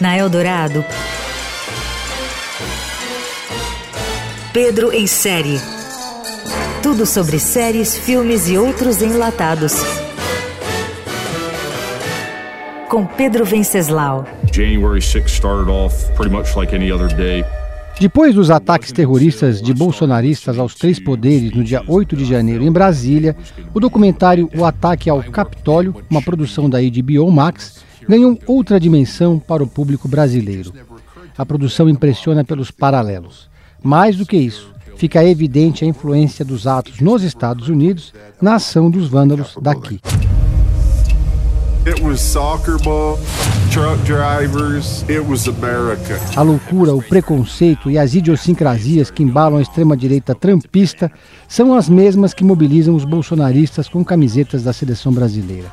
Na Eldorado, Pedro em série. Tudo sobre séries, filmes e outros enlatados. Com Pedro Venceslau. January 6 started off pretty much like any other day. Depois dos ataques terroristas de bolsonaristas aos três poderes no dia 8 de janeiro em Brasília, o documentário O Ataque ao Capitólio, uma produção da HBO Max, ganhou outra dimensão para o público brasileiro. A produção impressiona pelos paralelos. Mais do que isso, fica evidente a influência dos atos nos Estados Unidos na ação dos vândalos daqui. A loucura, o preconceito e as idiosincrasias que embalam a extrema-direita trampista são as mesmas que mobilizam os bolsonaristas com camisetas da seleção brasileira.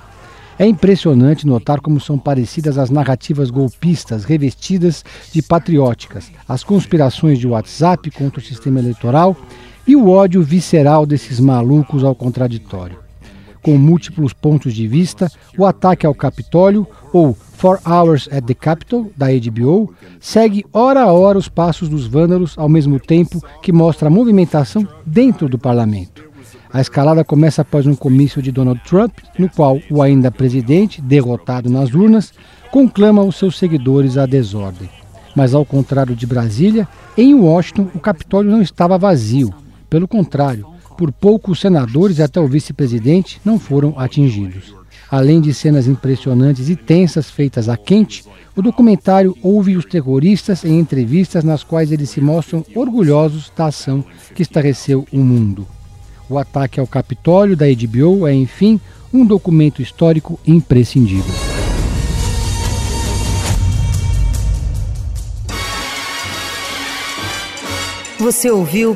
É impressionante notar como são parecidas as narrativas golpistas revestidas de patrióticas, as conspirações de WhatsApp contra o sistema eleitoral e o ódio visceral desses malucos ao contraditório. Com múltiplos pontos de vista, o ataque ao Capitólio, ou Four Hours at the Capitol, da HBO, segue hora a hora os passos dos vândalos, ao mesmo tempo que mostra a movimentação dentro do parlamento. A escalada começa após um comício de Donald Trump, no qual o ainda presidente, derrotado nas urnas, conclama os seus seguidores à desordem. Mas, ao contrário de Brasília, em Washington o Capitólio não estava vazio. Pelo contrário, por pouco senadores e até o vice-presidente não foram atingidos. Além de cenas impressionantes e tensas feitas a quente, o documentário ouve os terroristas em entrevistas nas quais eles se mostram orgulhosos da ação que estarreceu o mundo. O ataque ao Capitólio da HBO é, enfim, um documento histórico imprescindível. Você ouviu